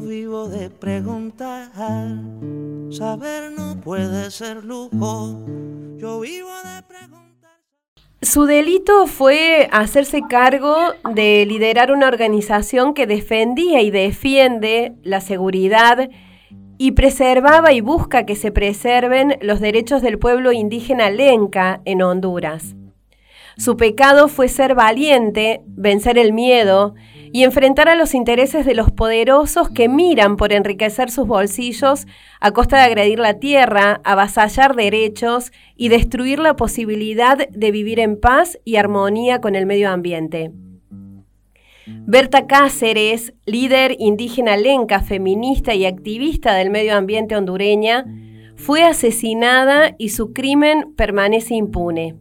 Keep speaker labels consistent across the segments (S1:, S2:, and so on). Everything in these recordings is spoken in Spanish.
S1: Vivo de preguntar, saber no puede ser lujo. Yo vivo de preguntar.
S2: Su delito fue hacerse cargo de liderar una organización que defendía y defiende la seguridad y preservaba y busca que se preserven los derechos del pueblo indígena lenca en Honduras. Su pecado fue ser valiente, vencer el miedo y enfrentar a los intereses de los poderosos que miran por enriquecer sus bolsillos a costa de agredir la tierra, avasallar derechos y destruir la posibilidad de vivir en paz y armonía con el medio ambiente. Berta Cáceres, líder indígena lenca, feminista y activista del medio ambiente hondureña, fue asesinada y su crimen permanece impune.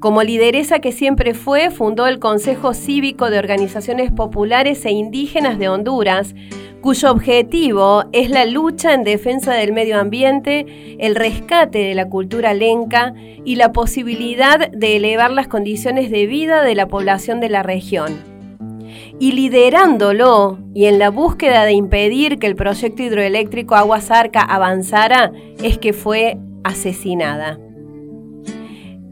S2: Como lideresa que siempre fue, fundó el Consejo Cívico de Organizaciones Populares e Indígenas de Honduras, cuyo objetivo es la lucha en defensa del medio ambiente, el rescate de la cultura lenca y la posibilidad de elevar las condiciones de vida de la población de la región. Y liderándolo y en la búsqueda de impedir que el proyecto hidroeléctrico Aguas Arca avanzara, es que fue asesinada.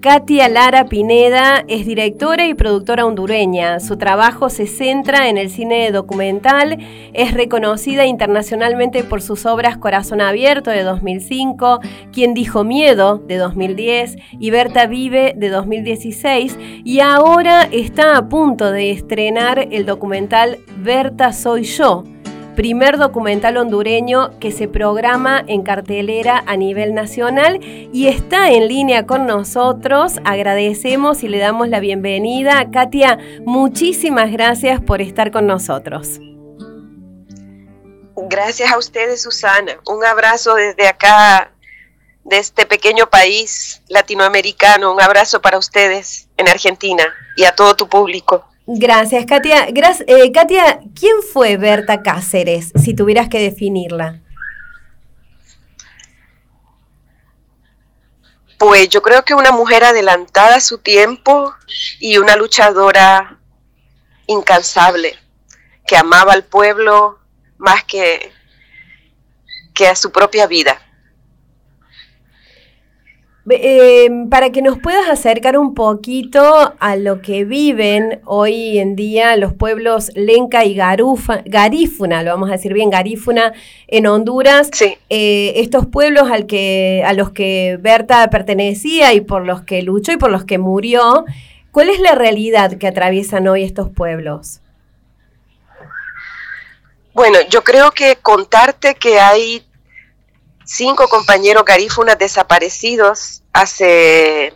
S2: Katia Lara Pineda es directora y productora hondureña. Su trabajo se centra en el cine documental, es reconocida internacionalmente por sus obras Corazón Abierto de 2005, Quien dijo miedo de 2010 y Berta Vive de 2016 y ahora está a punto de estrenar el documental Berta Soy Yo primer documental hondureño que se programa en cartelera a nivel nacional y está en línea con nosotros. Agradecemos y le damos la bienvenida. Katia, muchísimas gracias por estar con nosotros.
S3: Gracias a ustedes, Susana. Un abrazo desde acá, de este pequeño país latinoamericano. Un abrazo para ustedes en Argentina y a todo tu público.
S2: Gracias, Katia. Eh, Katia, ¿quién fue Berta Cáceres, si tuvieras que definirla?
S3: Pues yo creo que una mujer adelantada a su tiempo y una luchadora incansable, que amaba al pueblo más que, que a su propia vida.
S2: Eh, para que nos puedas acercar un poquito a lo que viven hoy en día los pueblos Lenca y Garufa, Garífuna, lo vamos a decir bien, Garífuna en Honduras, eh, estos pueblos al que, a los que Berta pertenecía y por los que luchó y por los que murió, ¿cuál es la realidad que atraviesan hoy estos pueblos?
S3: Bueno, yo creo que contarte que hay cinco compañeros garífunas desaparecidos hace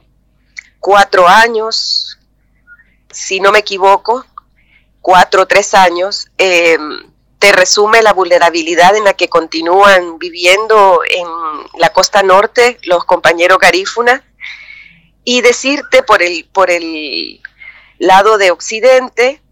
S3: cuatro años, si no me equivoco, cuatro o tres años, em, te resume la vulnerabilidad en la que continúan viviendo en la costa norte los compañeros garífunas. Y decirte por el, por el lado de occidente,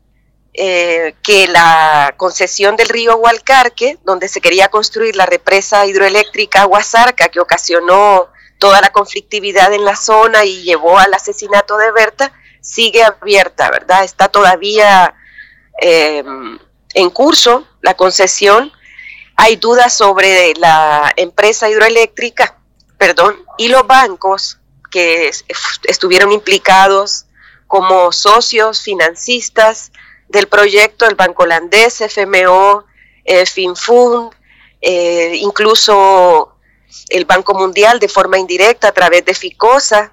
S3: eh, que la concesión del río Hualcarque, donde se quería construir la represa hidroeléctrica Huasarca, que ocasionó toda la conflictividad en la zona y llevó al asesinato de Berta, sigue abierta, ¿verdad? Está todavía em, en curso la concesión. Hay dudas sobre la empresa hidroeléctrica, perdón, y los bancos que estuvieron implicados como socios financistas del proyecto, el Banco Holandés, FMO, eh, FinFund, eh, incluso el Banco Mundial de forma indirecta a través de FICOSA.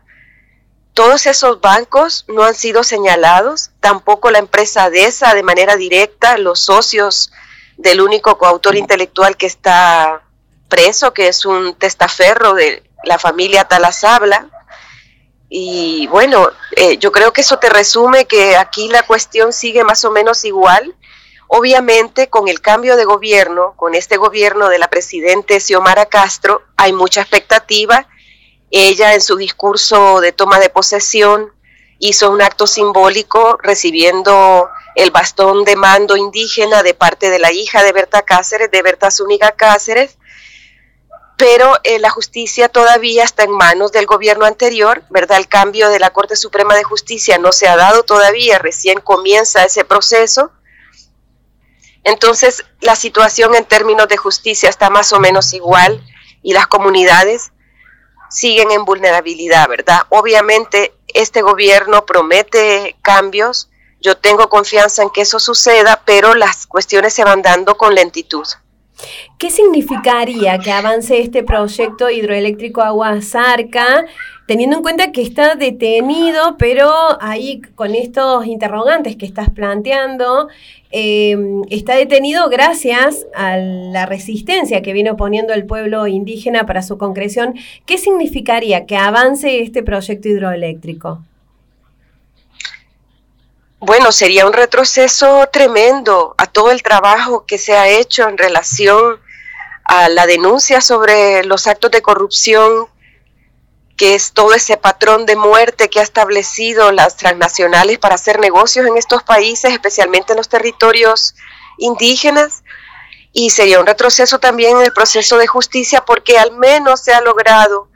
S3: Todos esos bancos no han sido señalados, tampoco la empresa DESA de manera directa, los socios del único coautor intelectual que está preso, que es un testaferro de la familia Talasabla, y bueno, eh, yo creo que eso te resume que aquí la cuestión sigue más o menos igual. Obviamente, con el cambio de gobierno, con este gobierno de la presidente Xiomara Castro, hay mucha expectativa. Ella en su discurso de toma de posesión hizo un acto simbólico recibiendo el bastón de mando indígena de parte de la hija de Berta Cáceres, de Berta Zúñiga Cáceres, pero eh, la justicia todavía está en manos del gobierno anterior, ¿verdad? El cambio de la Corte Suprema de Justicia no se ha dado todavía, recién comienza ese proceso entonces, la situación en términos de justicia está más o menos igual y las comunidades siguen en vulnerabilidad, ¿verdad? Obviamente, este gobierno promete cambios, yo tengo confianza en que eso suceda, pero las cuestiones se van dando con lentitud.
S2: ¿Qué significaría que avance este proyecto hidroeléctrico Agua Zarca, teniendo en cuenta que está detenido, pero ahí con estos interrogantes que estás planteando, Em, está detenido gracias a la resistencia que viene oponiendo el pueblo indígena para su concreción. ¿Qué significaría que avance este proyecto hidroeléctrico?
S3: Bueno, sería un retroceso tremendo a todo el trabajo que se ha hecho en relación a la denuncia sobre los actos de corrupción que es todo ese patrón de muerte que ha establecido las transnacionales para hacer negocios en estos países, especialmente en los territorios indígenas. Y sería un retroceso también en el proceso de justicia porque al menos se ha logrado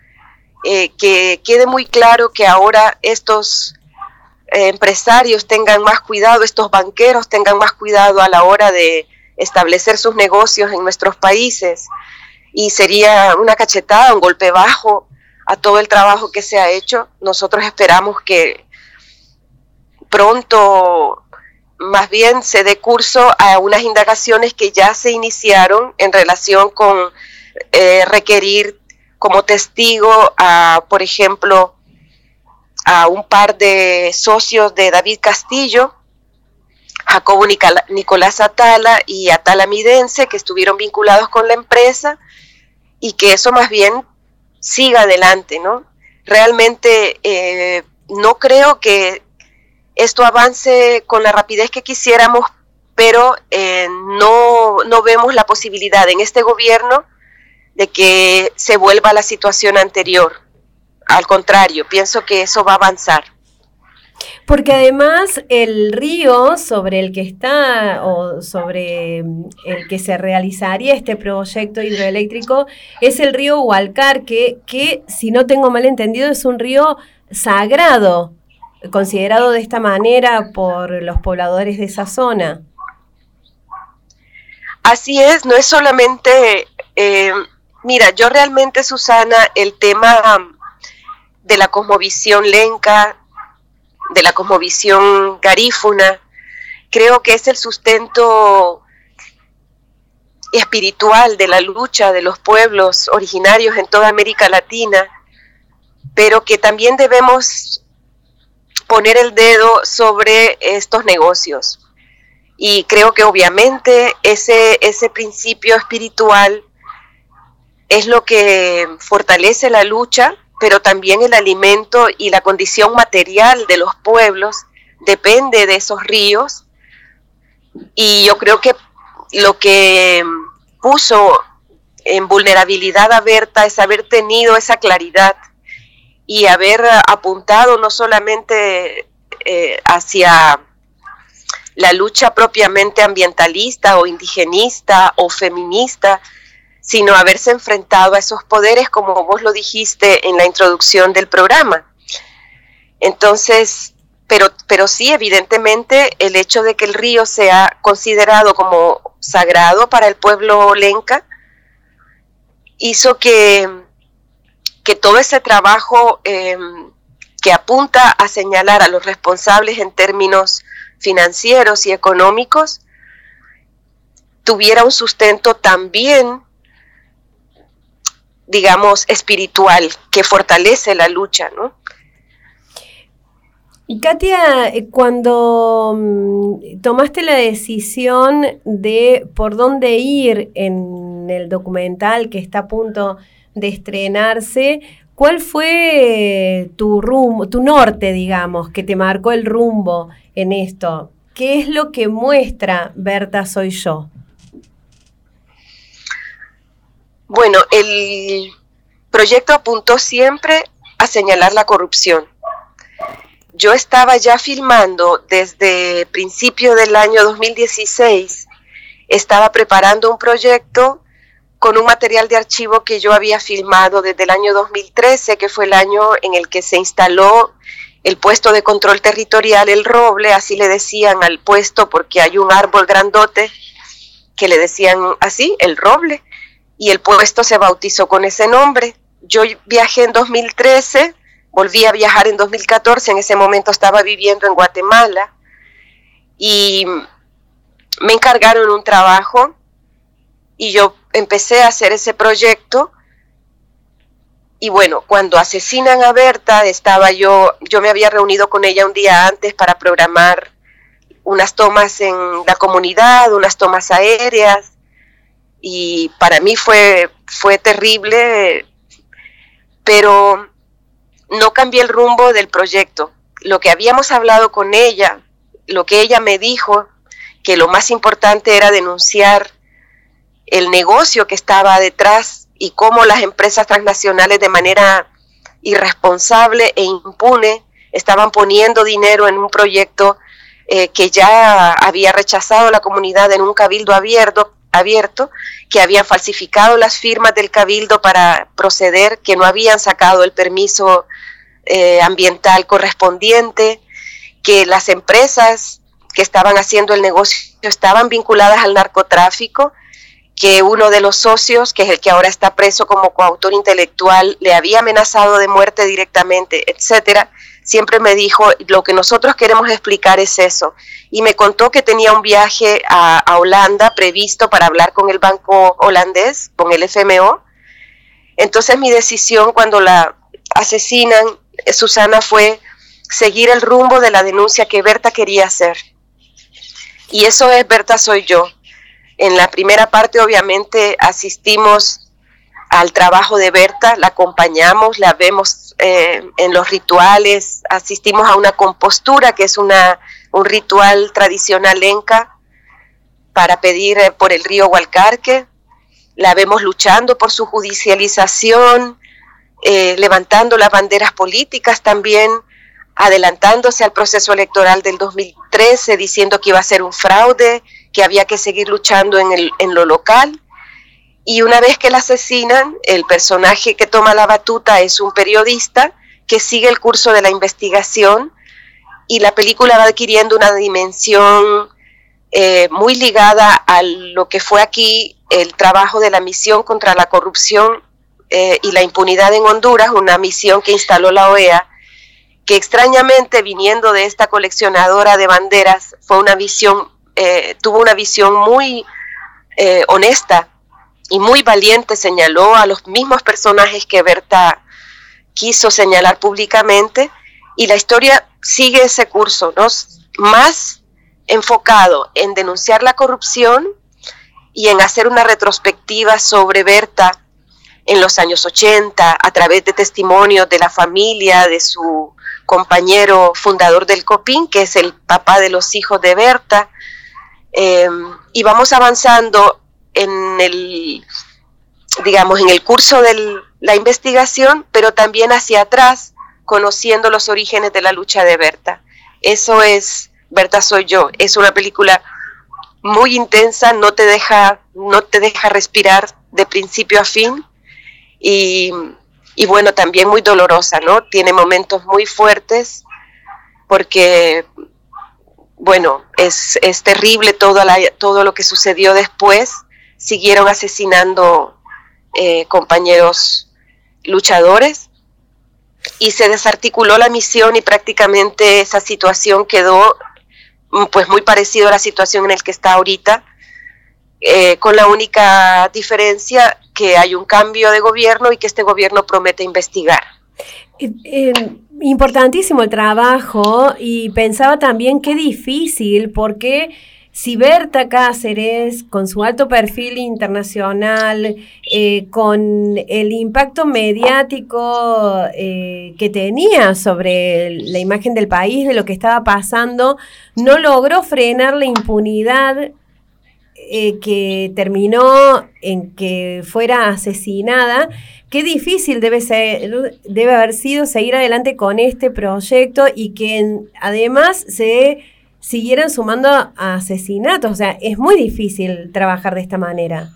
S3: eh, que quede muy claro que ahora estos eh, empresarios tengan más cuidado, estos banqueros tengan más cuidado a la hora de establecer sus negocios en nuestros países. Y sería una cachetada, un golpe bajo a todo el trabajo que se ha hecho. Nosotros esperamos que pronto más bien se dé curso a unas indagaciones que ya se iniciaron en relación con eh, requerir como testigo a, por ejemplo, a un par de socios de David Castillo, Jacobo Nicolás Atala y Atala Midense, que estuvieron vinculados con la empresa y que eso más bien siga adelante, ¿no? Realmente eh, no creo que esto avance con la rapidez que quisiéramos, pero eh, no, no vemos la posibilidad en este gobierno de que se vuelva a la situación anterior. Al contrario, pienso que eso va a avanzar.
S2: Porque además el río sobre el que está o sobre el que se realizaría este proyecto hidroeléctrico es el río Hualcar, que, que si no tengo mal entendido es un río sagrado, considerado de esta manera por los pobladores de esa zona.
S3: Así es, no es solamente, eh, mira, yo realmente, Susana, el tema de la cosmovisión lenca, de la cosmovisión garífuna. Creo que es el sustento espiritual de la lucha de los pueblos originarios en toda América Latina, pero que también debemos poner el dedo sobre estos negocios. Y creo que obviamente ese, ese principio espiritual es lo que fortalece la lucha pero también el alimento y la condición material de los pueblos depende de esos ríos. Y yo creo que lo que puso en vulnerabilidad a Berta es haber tenido esa claridad y haber apuntado no solamente eh, hacia la lucha propiamente ambientalista o indigenista o feminista, sino haberse enfrentado a esos poderes, como vos lo dijiste en la introducción del programa. Entonces, pero, pero sí, evidentemente, el hecho de que el río sea considerado como sagrado para el pueblo lenca hizo que, que todo ese trabajo em, que apunta a señalar a los responsables en términos financieros y económicos tuviera un sustento también digamos, espiritual que fortalece la lucha, ¿no?
S2: Y Katia, eh, cuando mm, tomaste la decisión de por dónde ir en el documental que está a punto de estrenarse, ¿cuál fue tu rumbo, tu norte, digamos, que te marcó el rumbo en esto? ¿qué es lo que muestra Berta Soy Yo?
S3: Bueno, el proyecto apuntó siempre a señalar la corrupción. Yo estaba ya filmando desde principio del año 2016, estaba preparando un proyecto con un material de archivo que yo había filmado desde el año 2013, que fue el año en el que se instaló el puesto de control territorial El Roble, así le decían al puesto porque hay un árbol grandote que le decían así, El Roble y el puesto se bautizó con ese nombre. Yo viajé en 2013, volví a viajar en 2014, en ese momento estaba viviendo en Guatemala y me encargaron un trabajo y yo empecé a hacer ese proyecto y bueno, cuando asesinan a Berta, estaba yo, yo me había reunido con ella un día antes para programar unas tomas en la comunidad, unas tomas aéreas, y para mí fue, fue terrible, pero no cambié el rumbo del proyecto. Lo que habíamos hablado con ella, lo que ella me dijo, que lo más importante era denunciar el negocio que estaba detrás y cómo las empresas transnacionales de manera irresponsable e impune estaban poniendo dinero en un proyecto eh, que ya había rechazado la comunidad en un cabildo abierto, abierto, que habían falsificado las firmas del cabildo para proceder, que no habían sacado el permiso eh, ambiental correspondiente, que las empresas que estaban haciendo el negocio estaban vinculadas al narcotráfico, que uno de los socios, que es el que ahora está preso como coautor intelectual, le había amenazado de muerte directamente, etcétera siempre me dijo, lo que nosotros queremos explicar es eso. Y me contó que tenía un viaje a, Holanda previsto para hablar con el banco holandés, con el FMO. Entonces mi decisión cuando la asesinan, eh, Susana, fue seguir el rumbo de la denuncia que Berta quería hacer. Y eso es Berta soy yo. En la primera parte obviamente asistimos al trabajo de Berta, la acompañamos, la vemos eh, en los rituales, asistimos a una compostura, que es una, un ritual tradicional enca, para pedir eh, por el río Hualcarque, la vemos luchando por su judicialización, eh, levantando las banderas políticas también, adelantándose al proceso electoral del 2013, diciendo que iba a ser un fraude, que había que seguir luchando en, el, en lo local y una vez que la asesinan, el personaje que toma la batuta es un periodista que sigue el curso de la investigación y la película va adquiriendo una dimensión eh, muy ligada a lo que fue aquí el trabajo de la misión contra la corrupción eh, y la impunidad en Honduras, una misión que instaló la OEA, que extrañamente viniendo de esta coleccionadora de banderas fue una visión, eh, tuvo una visión muy honesta y muy valiente señaló a los mismos personajes que Berta quiso señalar públicamente y la historia sigue ese curso, ¿no? Más enfocado en denunciar la corrupción y en hacer una retrospectiva sobre Berta en los años 80 a través de testimonios de la familia, de su compañero fundador del COPIN, que es el papá de los hijos de Berta. Eh, y vamos avanzando en el, digamos, en el curso de la investigación, pero también hacia atrás, conociendo los orígenes de la lucha de Berta. Eso es Berta soy yo. Es una película muy intensa, no te deja, no te deja respirar de principio a fin y, y bueno, también muy dolorosa, ¿no? Tiene momentos muy fuertes porque bueno, es, es terrible todo, la, todo lo que sucedió después siguieron asesinando eh, compañeros luchadores y se desarticuló la misión y prácticamente esa situación quedó mm, pues muy parecido a la situación en la que está ahorita, eh, con la única diferencia que hay un cambio de gobierno y que este gobierno promete investigar.
S2: Eh, importantísimo el trabajo y pensaba también qué difícil porque si Berta Cáceres, con su alto perfil internacional, eh, con el impacto mediático eh, que tenía sobre la imagen del país, de lo que estaba pasando, no logró frenar la impunidad eh, que terminó en que fuera asesinada, qué difícil debe, ser, debe haber sido seguir adelante con este proyecto y que además se siguieran sumando a asesinatos. O sea, es muy difícil trabajar de esta manera.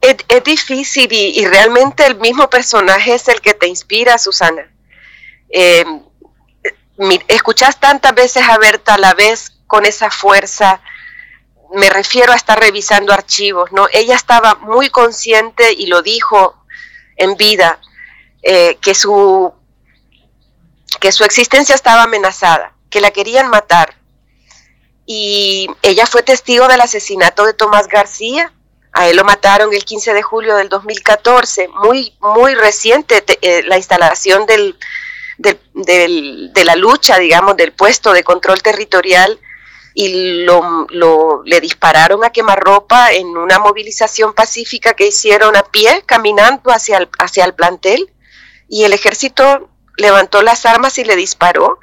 S3: Es, difícil y, realmente el mismo personaje es el que te inspira, Susana. Eh, escuchas tantas veces a Berta a la vez con esa fuerza, me refiero a estar revisando archivos, ¿no? Ella estaba muy consciente y lo dijo en vida, eh, que su que su existencia estaba amenazada, que la querían matar. Y ella fue testigo del asesinato de Tomás García. A él lo mataron el 15 de julio del 2014, muy, muy reciente eh, la instalación del, de la lucha, digamos, del puesto de control territorial y lo, le dispararon a quemarropa en una movilización pacífica que hicieron a pie, caminando hacia el, hacia el plantel, y el ejército levantó las armas y le disparó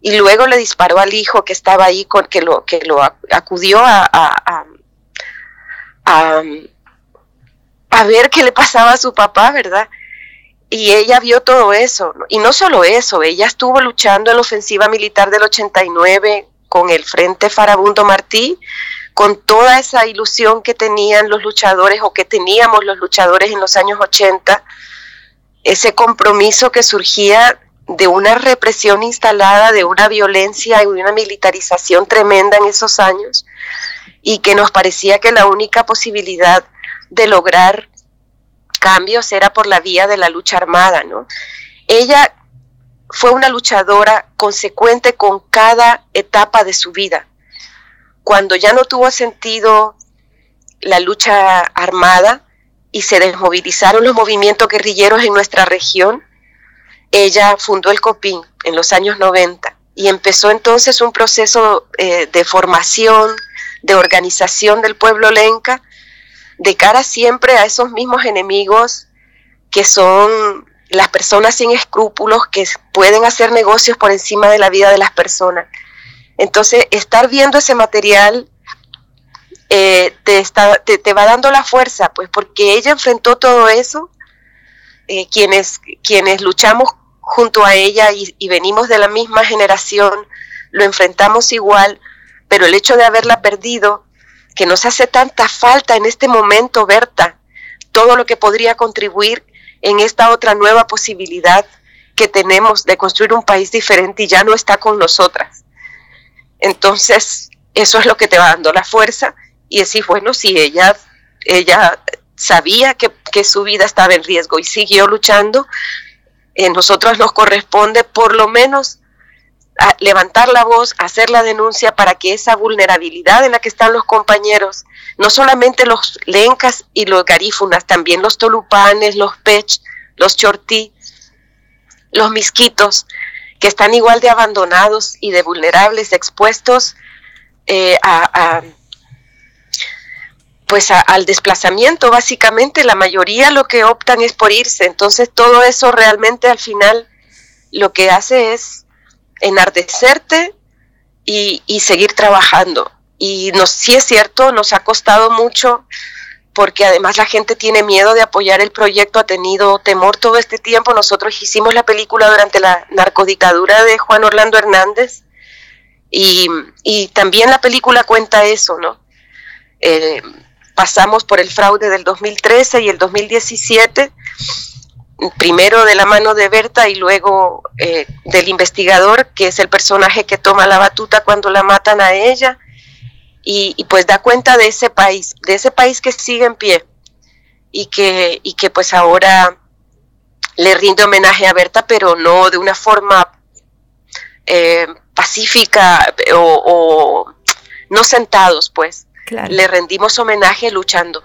S3: y luego le disparó al hijo que estaba ahí con que lo que lo acudió a, a, a, ver qué le pasaba a su papá, ¿verdad? Y ella vio todo eso, y no solo eso, ella estuvo luchando en la ofensiva militar del 89 con el Frente Farabundo Martí, con toda esa ilusión que tenían los luchadores o que teníamos los luchadores en los años 80 ese compromiso que surgía de una represión instalada, de una violencia y una militarización tremenda en esos años, y que nos parecía que la única posibilidad de lograr cambios era por la vía de la lucha armada, ¿no? Ella fue una luchadora consecuente con cada etapa de su vida. Cuando ya no tuvo sentido la lucha armada, y se desmovilizaron los movimientos guerrilleros en nuestra región, ella fundó el COPIN en los años 90 y empezó entonces un proceso eh, de formación, de organización del pueblo lenca, de cara siempre a esos mismos enemigos que son las personas sin escrúpulos que pueden hacer negocios por encima de la vida de las personas. Entonces, estar viendo ese material eh, te, está, te, va dando la fuerza, pues porque ella enfrentó todo eso, eh, quienes, quienes luchamos junto a ella y, y, venimos de la misma generación, lo enfrentamos igual, pero el hecho de haberla perdido, que nos hace tanta falta en este momento, Berta, todo lo que podría contribuir en esta otra nueva posibilidad que tenemos de construir un país diferente y ya no está con nosotras. Entonces, eso es lo que te va dando la fuerza y decir, bueno, si ella, ella sabía que, su vida estaba en riesgo y siguió luchando, eh, nosotros nos corresponde por lo menos levantar la voz, hacer la denuncia para que esa vulnerabilidad en la que están los compañeros, no solamente los lencas y los garífunas, también los tolupanes, los pech, los chortí, los misquitos, que están igual de abandonados y de vulnerables, expuestos eh, a, pues al desplazamiento básicamente la mayoría lo que optan es por irse entonces todo eso realmente al final lo que hace es enardecerte y, seguir trabajando y nos sí es cierto nos ha costado mucho porque además la gente tiene miedo de apoyar el proyecto, ha tenido temor todo este tiempo. Nosotros hicimos la película durante la narcodictadura de Juan Orlando Hernández y, y también la película cuenta eso, ¿no? Eh, pasamos por el fraude del 2013 y el 2017, primero de la mano de Berta y luego eh, del investigador, que es el personaje que toma la batuta cuando la matan a ella, y, pues da cuenta de ese país, de ese país que sigue en pie y que, y que pues ahora le rinde homenaje a Berta, pero no de una forma eh, pacífica o, o no sentados, pues, le rendimos homenaje luchando.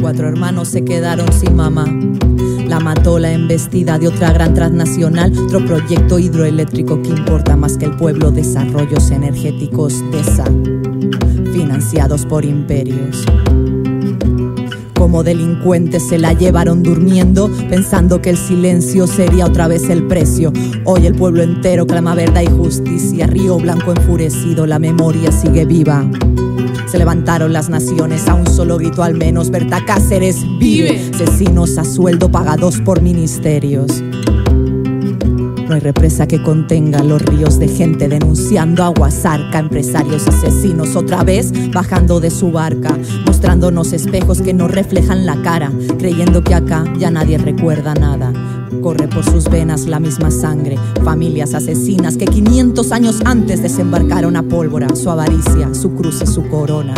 S4: Cuatro hermanos se quedaron sin mamá la mató la embestida de otra gran transnacional, otro proyecto hidroeléctrico que importa más que el pueblo, desarrollos energéticos de esa, financiados por imperios como delincuentes se la llevaron durmiendo, pensando que el silencio sería otra vez el precio. Hoy el pueblo entero clama verdad y justicia. Río Blanco enfurecido, la memoria sigue viva. Se levantaron las naciones a un solo grito al menos. Berta Cáceres vive. Asesinos a sueldo pagados por ministerios. No hay represa que contenga los ríos de gente denunciando agua zarca, empresarios asesinos otra vez bajando de su barca, mostrándonos espejos que nos reflejan la cara, creyendo que acá ya nadie recuerda nada. Corre por sus venas la misma sangre, familias asesinas que 500 años antes desembarcaron a pólvora, su avaricia, su cruz su corona.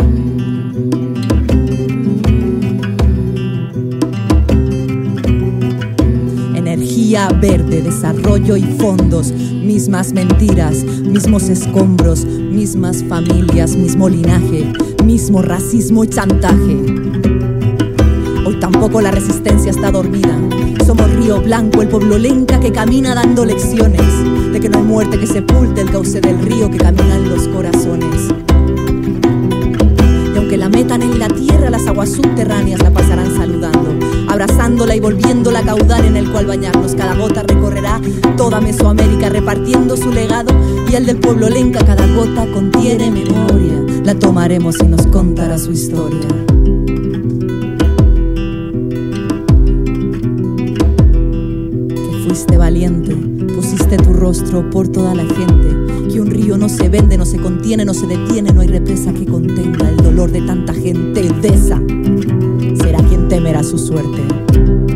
S4: verde, desarrollo y fondos, mismas mentiras, mismos escombros, mismas familias, mismo linaje, mismo racismo y chantaje. Tampoco la resistencia está dormida. Somos Río Blanco, el pueblo lenca que camina dando lecciones de que no hay muerte que sepulte el cauce del río que camina en los corazones. Y aunque la metan en la tierra, las aguas subterráneas la pasarán saludando abrazándola y volviéndola a caudal en el cual bañarnos. Cada gota recorrerá toda Mesoamérica repartiendo su legado y el del pueblo lenca. Cada gota contiene memoria. La tomaremos y nos contará su historia. Por toda la gente. Que un río no se vende, no se contiene, no se detiene, no hay represa que contenga el dolor de tanta gente esa temerá su suerte.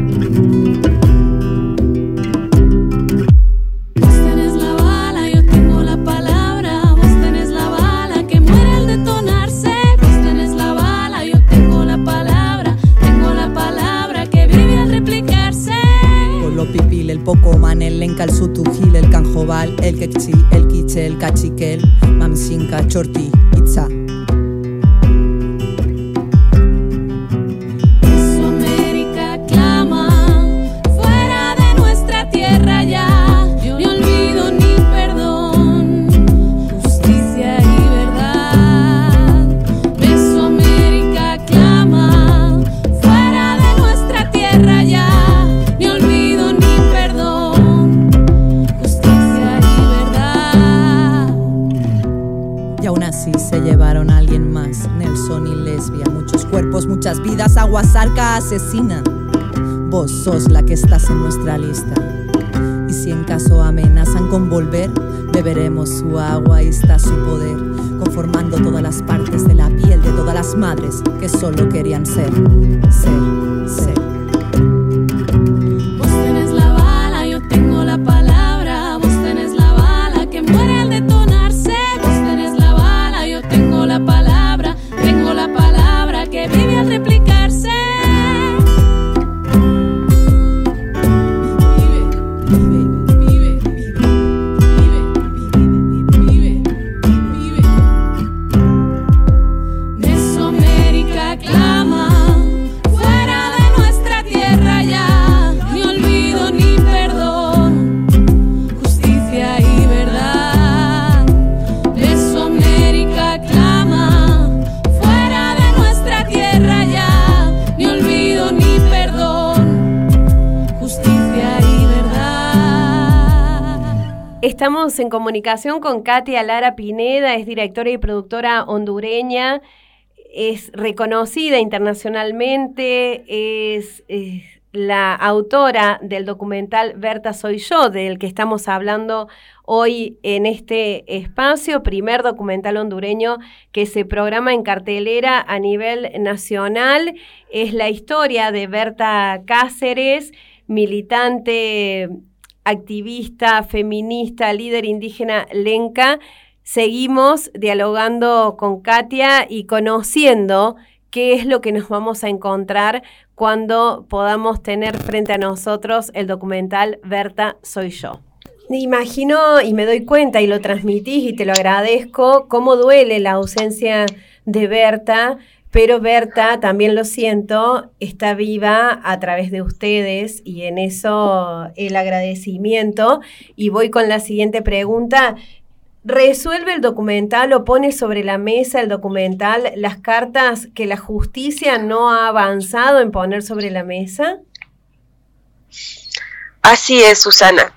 S4: lo pipil, el poco manel, el encal sutu gil, el canjobal, el kekchi, el kitxe, el kachikel, mamsinka, txorti, itza, Vos sos la que estás en nuestra lista. Y si en caso amenazan con volver, beberemos su agua y está su poder, conformando todas las partes de la piel de todas las madres que solo querían ser, ser.
S2: En comunicación con Katia Lara Pineda, es directora y productora hondureña, es reconocida internacionalmente, es, la autora del documental Berta Soy Yo, del que estamos hablando hoy en este espacio, primer documental hondureño que se programa en cartelera a nivel nacional. Es la historia de Berta Cáceres, militante activista, feminista, líder indígena Lenca, seguimos dialogando con Katia y conociendo qué es lo que nos vamos a encontrar cuando podamos tener frente a nosotros el documental Berta Soy Yo. Me imagino y me doy cuenta y lo transmitís y te lo agradezco, cómo duele la ausencia de Berta, pero Berta, también lo siento, está viva a través de ustedes y en eso el agradecimiento. Y voy con la siguiente pregunta. ¿Resuelve el documental o pone sobre la mesa el documental las cartas que la justicia no ha avanzado en poner sobre la mesa?
S3: Así es, Susana.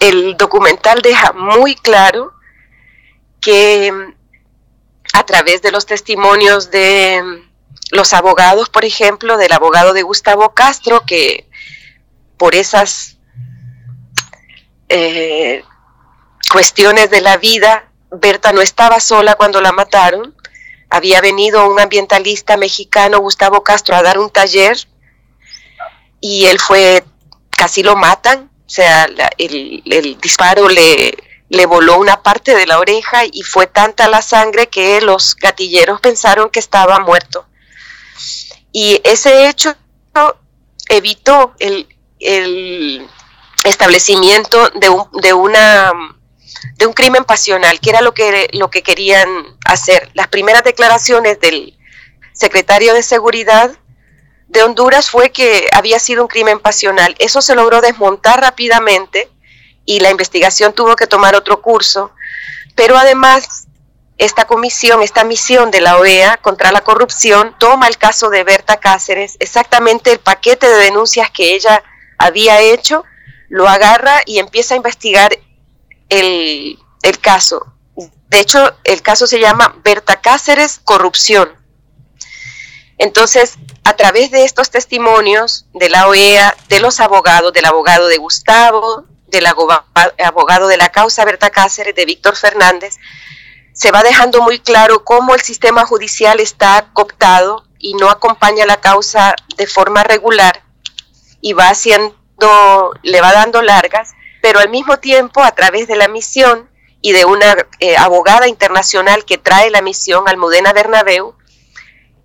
S3: El documental deja muy claro que a través de los testimonios de los abogados, por ejemplo, del abogado de Gustavo Castro, que por esas eh, cuestiones de la vida, Berta no estaba sola cuando la mataron. Había venido un ambientalista mexicano, Gustavo Castro, a dar un taller y él fue, casi lo matan, o sea, el, el disparo le, le voló una parte de la oreja y fue tanta la sangre que los gatilleros pensaron que estaba muerto. Y ese hecho evitó el, establecimiento de un, de, una, de un crimen pasional, que era lo que, lo que querían hacer. Las primeras declaraciones del secretario de Seguridad de Honduras fue que había sido un crimen pasional. Eso se logró desmontar rápidamente y la investigación tuvo que tomar otro curso, pero además esta comisión, esta misión de la OEA contra la corrupción toma el caso de Berta Cáceres, exactamente el paquete de denuncias que ella había hecho, lo agarra y empieza a investigar el, el caso. De hecho, el caso se llama Berta Cáceres Corrupción. Entonces, a través de estos testimonios de la OEA, de los abogados, del abogado de Gustavo, del abogado de la causa Berta Cáceres, de Víctor Fernández, se va dejando muy claro cómo el sistema judicial está cooptado y no acompaña la causa de forma regular y va haciendo, le va dando largas, pero al mismo tiempo a través de la misión y de una eh, abogada internacional que trae la misión, Almudena Bernabeu,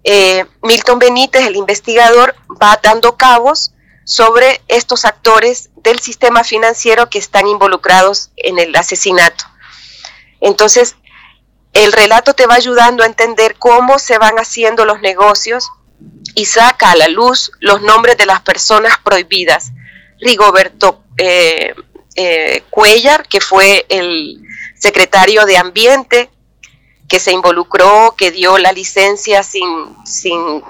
S3: eh, Milton Benítez, el investigador, va dando cabos sobre estos actores del sistema financiero que están involucrados en el asesinato. Entonces, el relato te va ayudando a entender cómo se van haciendo los negocios y saca a la luz los nombres de las personas prohibidas. Rigoberto eh, eh, Cuellar, que fue el secretario de Ambiente, que se involucró, que dio la licencia sin, sin,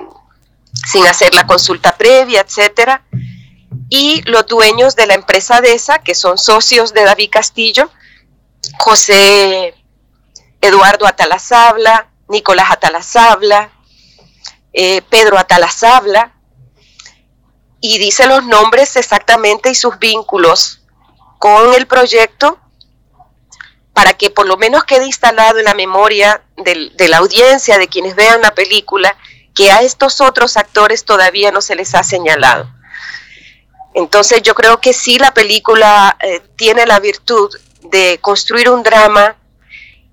S3: sin hacer la consulta previa, etcétera. Y los dueños de la empresa DESA, que son socios de David Castillo, José Eduardo Atalazabla, Nicolás Atalazabla, eh, Pedro Atalazabla, y dice los nombres exactamente y sus vínculos con el proyecto para que por lo menos quede instalado en la memoria de la audiencia, de quienes vean la película, que a estos otros actores todavía no se les ha señalado. Entonces yo creo que sí la película eh, tiene la virtud de construir un drama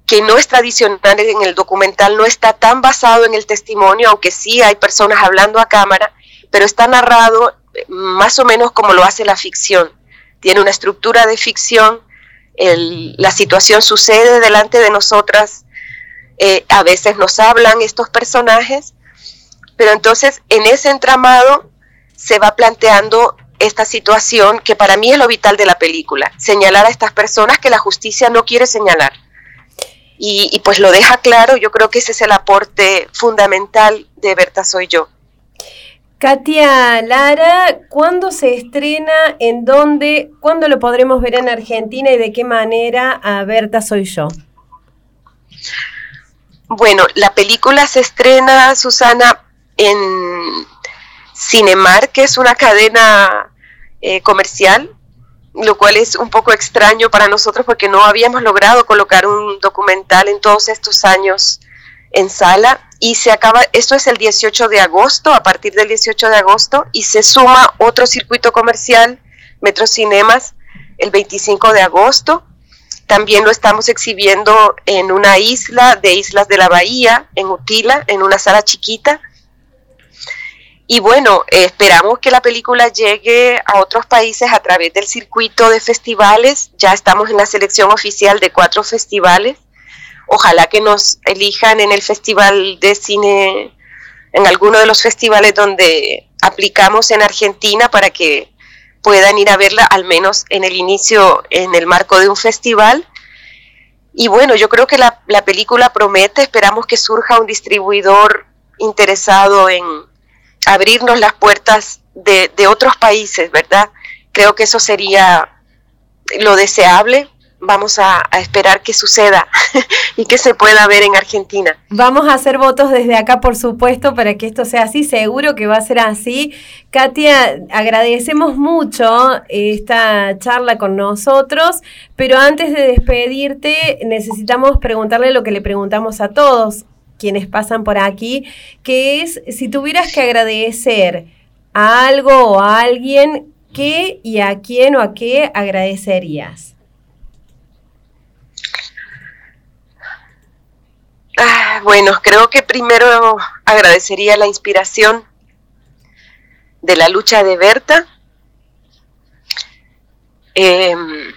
S3: que no es tradicional en el documental, no está tan basado en el testimonio, aunque sí hay personas hablando a cámara, pero está narrado eh, más o menos como lo hace la ficción. Tiene una estructura de ficción, la situación sucede delante de nosotras, eh, a veces nos hablan estos personajes, pero entonces en ese entramado se va planteando esta situación que para mí es lo vital de la película, señalar a estas personas que la justicia no quiere señalar. Y, pues lo deja claro, yo creo que ese es el aporte fundamental de Berta Soy Yo.
S2: Katia Lara, ¿cuándo se estrena? ¿En dónde? ¿Cuándo lo podremos ver en Argentina y de qué manera a Berta Soy Yo?
S3: Bueno, la película se estrena, Susana, en Cinemar, que es una cadena eh, comercial, lo cual es un poco extraño para nosotros porque no habíamos logrado colocar un documental en todos estos años en sala y se acaba, esto es el 18 de agosto, a partir del 18 de agosto, y se suma otro circuito comercial, Metro Cinemas, el 25 de agosto. También lo estamos exhibiendo en una isla de Islas de la Bahía, en Utila, en una sala chiquita. Y bueno, esperamos que la película llegue a otros países a través del circuito de festivales. Ya estamos en la selección oficial de cuatro festivales. Ojalá que nos elijan en el Festival de Cine en alguno de los festivales donde aplicamos en Argentina para que puedan ir a verla al menos en el inicio, en el marco de un festival. Y bueno, yo creo que la, la película promete, esperamos que surja un distribuidor interesado en abrirnos las puertas de, otros países, ¿verdad? Creo que eso sería lo deseable vamos a, esperar que suceda y que se pueda ver en Argentina.
S2: Vamos a hacer votos desde acá, por supuesto, para que esto sea así. Seguro que va a ser así. Katia, agradecemos mucho esta charla con nosotros, pero antes de despedirte, necesitamos preguntarle lo que le preguntamos a todos quienes pasan por aquí, que es si tuvieras que agradecer a algo o a alguien, ¿qué y a quién o a qué agradecerías?
S3: Ah, bueno, creo que primero agradecería la inspiración de la lucha de Berta. Em,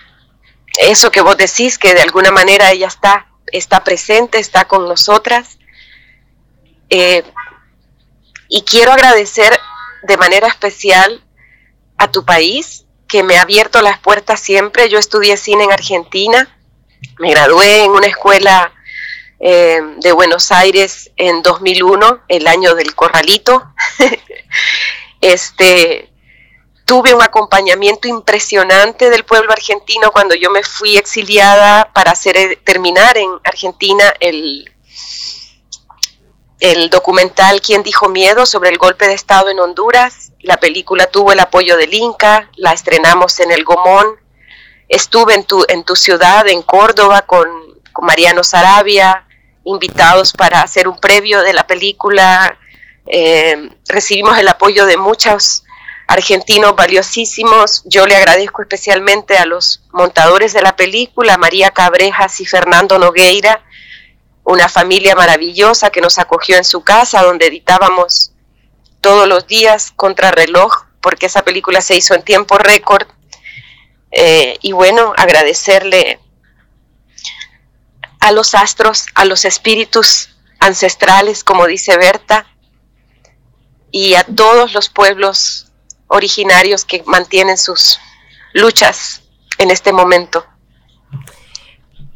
S3: eso que vos decís, que de alguna manera ella está, está presente, está con nosotras. Eh, y quiero agradecer de manera especial a tu país, que me ha abierto las puertas siempre. Yo estudié cine en Argentina, me gradué en una escuela eh, de Buenos Aires en 2001, el año del corralito. este, tuve un acompañamiento impresionante del pueblo argentino cuando yo me fui exiliada para hacer, eh, terminar en Argentina el, el documental ¿Quién dijo miedo? sobre el golpe de Estado en Honduras. La película tuvo el apoyo del Inca, la estrenamos en el Gomón. Estuve en tu, en tu ciudad, en Córdoba, con, Mariano Sarabia, invitados para hacer un previo de la película. Eh, recibimos el apoyo de muchos argentinos valiosísimos. Yo le agradezco especialmente a los montadores de la película, María Cabrejas y Fernando Nogueira, una familia maravillosa que nos acogió en su casa, donde editábamos todos los días contra reloj, porque esa película se hizo en tiempo récord. Eh, y bueno, agradecerle a los astros, a los espíritus ancestrales, como dice Berta, y a todos los pueblos originarios que mantienen sus luchas en este momento.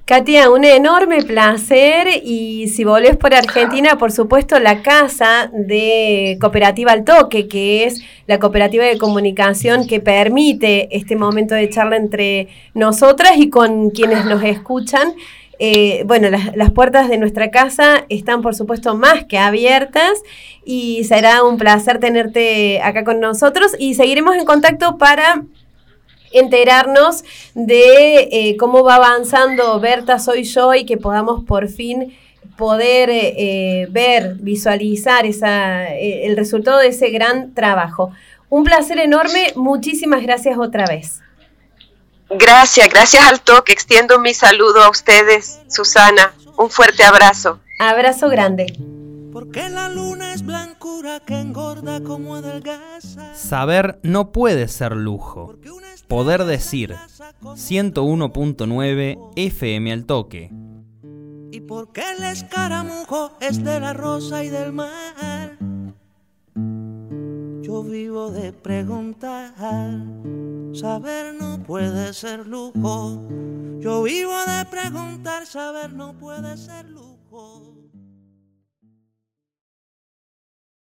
S2: Katia, un enorme placer y si volvés por Argentina, por supuesto, la casa de Cooperativa Al Toque, que es la cooperativa de comunicación que permite este momento de charla entre nosotras y con quienes nos escuchan. Eh, bueno, las, puertas de nuestra casa están por supuesto más que abiertas y será un placer tenerte acá con nosotros y seguiremos en contacto para enterarnos de eh, cómo va avanzando Berta Soy Yo y que podamos por fin poder eh, ver, visualizar esa, el resultado de ese gran trabajo. Un placer enorme, muchísimas gracias otra vez.
S3: Gracias, gracias al toque. Extiendo mi saludo a ustedes, Susana. Un fuerte abrazo.
S2: Abrazo grande.
S1: Porque la luna es blancura que engorda como adelgaza.
S5: Saber no puede ser lujo. Poder decir 101.9 FM al toque.
S1: Y porque el escaramujo es de la rosa y del mar. Yo vivo de preguntar, saber no puede ser lujo. Yo vivo de preguntar, saber no puede ser lujo.